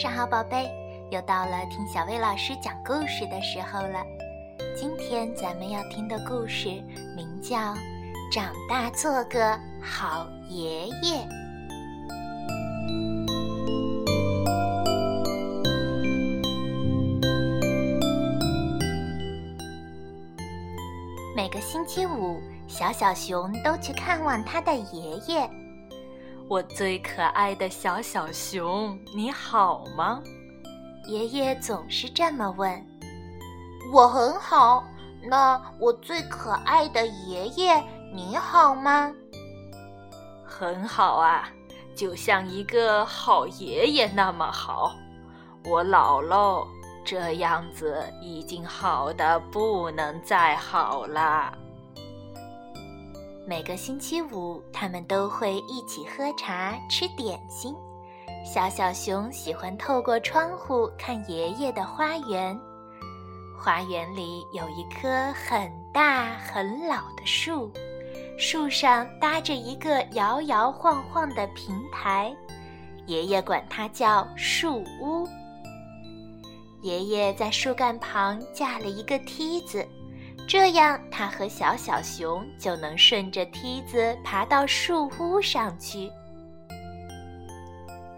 上好，宝贝，又到了听小薇老师讲故事的时候了。今天咱们要听的故事名叫《长大做个好爷爷》。每个星期五，小小熊都去看望他的爷爷。我最可爱的小小熊，你好吗？爷爷总是这么问。我很好。那我最可爱的爷爷，你好吗？很好啊，就像一个好爷爷那么好。我老喽，这样子已经好的不能再好了。每个星期五，他们都会一起喝茶、吃点心。小小熊喜欢透过窗户看爷爷的花园。花园里有一棵很大很老的树，树上搭着一个摇摇晃晃的平台，爷爷管它叫树屋。爷爷在树干旁架了一个梯子。这样，他和小小熊就能顺着梯子爬到树屋上去。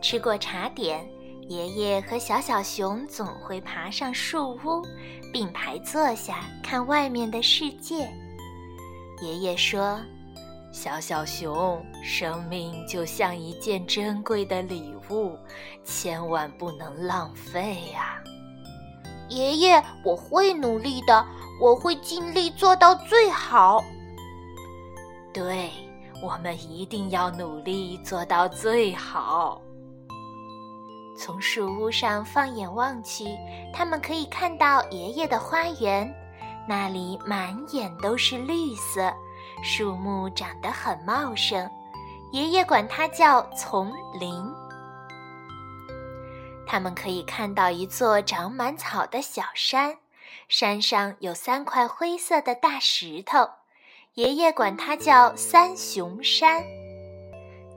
吃过茶点，爷爷和小小熊总会爬上树屋，并排坐下看外面的世界。爷爷说：“小小熊，生命就像一件珍贵的礼物，千万不能浪费呀。”爷爷，我会努力的。我会尽力做到最好。对，我们一定要努力做到最好。从树屋上放眼望去，他们可以看到爷爷的花园，那里满眼都是绿色，树木长得很茂盛，爷爷管它叫丛林。他们可以看到一座长满草的小山。山上有三块灰色的大石头，爷爷管它叫三雄山。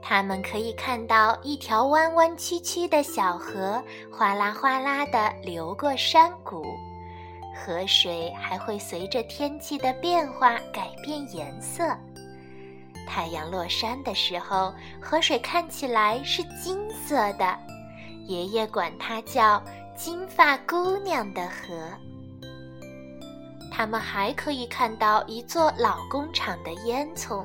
他们可以看到一条弯弯曲曲的小河，哗啦哗啦地流过山谷，河水还会随着天气的变化改变颜色。太阳落山的时候，河水看起来是金色的，爷爷管它叫金发姑娘的河。他们还可以看到一座老工厂的烟囱，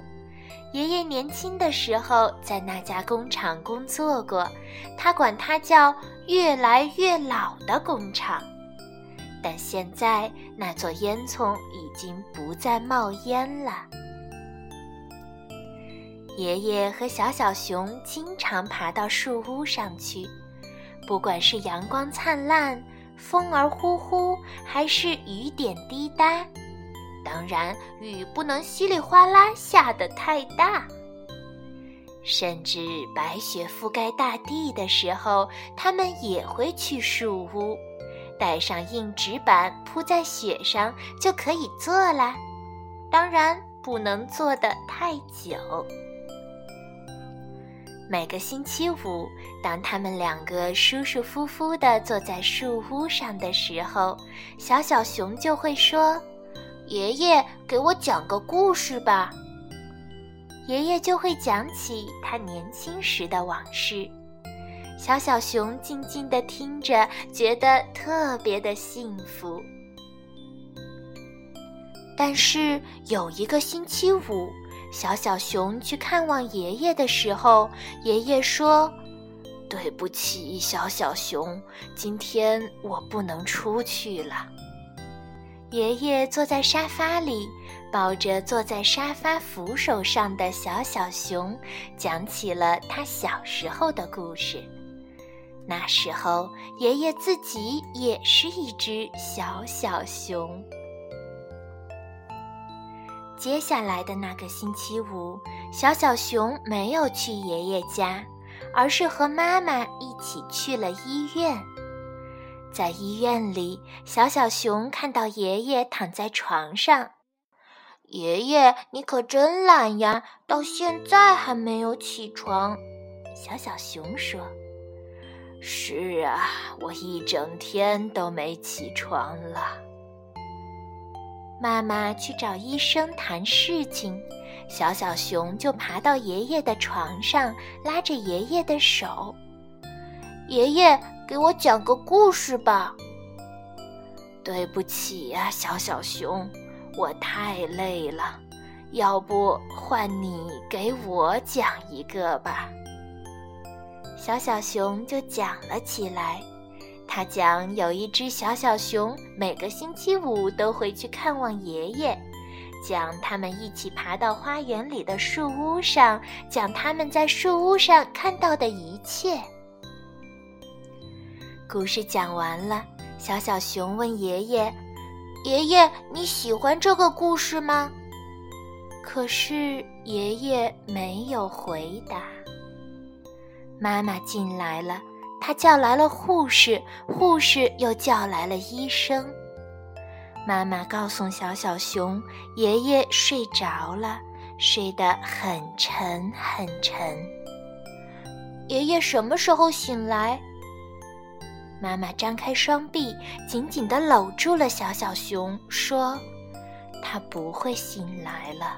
爷爷年轻的时候在那家工厂工作过，他管它叫“越来越老的工厂”。但现在那座烟囱已经不再冒烟了。爷爷和小小熊经常爬到树屋上去，不管是阳光灿烂。风儿呼呼，还是雨点滴答？当然，雨不能稀里哗啦下得太大。甚至白雪覆盖大地的时候，他们也会去树屋，带上硬纸板铺在雪上就可以坐啦。当然，不能坐得太久。每个星期五，当他们两个舒舒服服地坐在树屋上的时候，小小熊就会说：“爷爷，给我讲个故事吧。”爷爷就会讲起他年轻时的往事。小小熊静静地听着，觉得特别的幸福。但是有一个星期五。小小熊去看望爷爷的时候，爷爷说：“对不起，小小熊，今天我不能出去了。”爷爷坐在沙发里，抱着坐在沙发扶手上的小小熊，讲起了他小时候的故事。那时候，爷爷自己也是一只小小熊。接下来的那个星期五，小小熊没有去爷爷家，而是和妈妈一起去了医院。在医院里，小小熊看到爷爷躺在床上。爷爷，你可真懒呀，到现在还没有起床。小小熊说：“是啊，我一整天都没起床了。妈妈去找医生谈事情，小小熊就爬到爷爷的床上，拉着爷爷的手。爷爷，给我讲个故事吧。对不起呀，小小熊，我太累了，要不换你给我讲一个吧。小小熊就讲了起来。他讲有一只小小熊，每个星期五都会去看望爷爷，讲他们一起爬到花园里的树屋上，讲他们在树屋上看到的一切。故事讲完了，小小熊问爷爷：“爷爷，你喜欢这个故事吗？”可是爷爷没有回答。妈妈进来了。他叫来了护士，护士又叫来了医生。妈妈告诉小小熊：“爷爷睡着了，睡得很沉很沉。”爷爷什么时候醒来？妈妈张开双臂，紧紧地搂住了小小熊，说：“他不会醒来了。”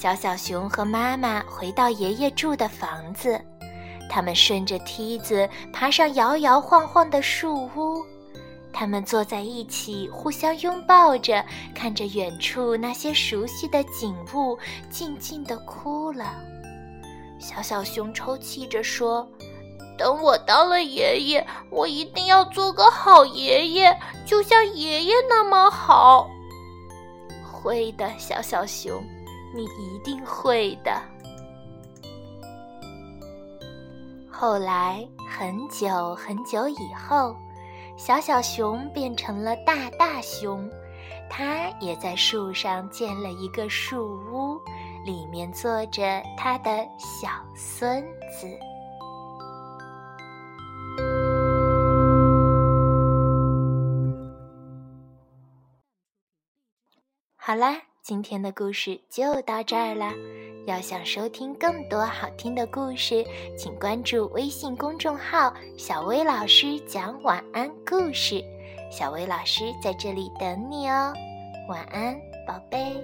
小小熊和妈妈回到爷爷住的房子，他们顺着梯子爬上摇摇晃晃的树屋，他们坐在一起，互相拥抱着，看着远处那些熟悉的景物，静静地哭了。小小熊抽泣着说：“等我当了爷爷，我一定要做个好爷爷，就像爷爷那么好。”会的，小小熊。你一定会的。后来很久很久以后，小小熊变成了大大熊，它也在树上建了一个树屋，里面坐着它的小孙子。好啦。今天的故事就到这儿了。要想收听更多好听的故事，请关注微信公众号“小薇老师讲晚安故事”。小薇老师在这里等你哦，晚安，宝贝。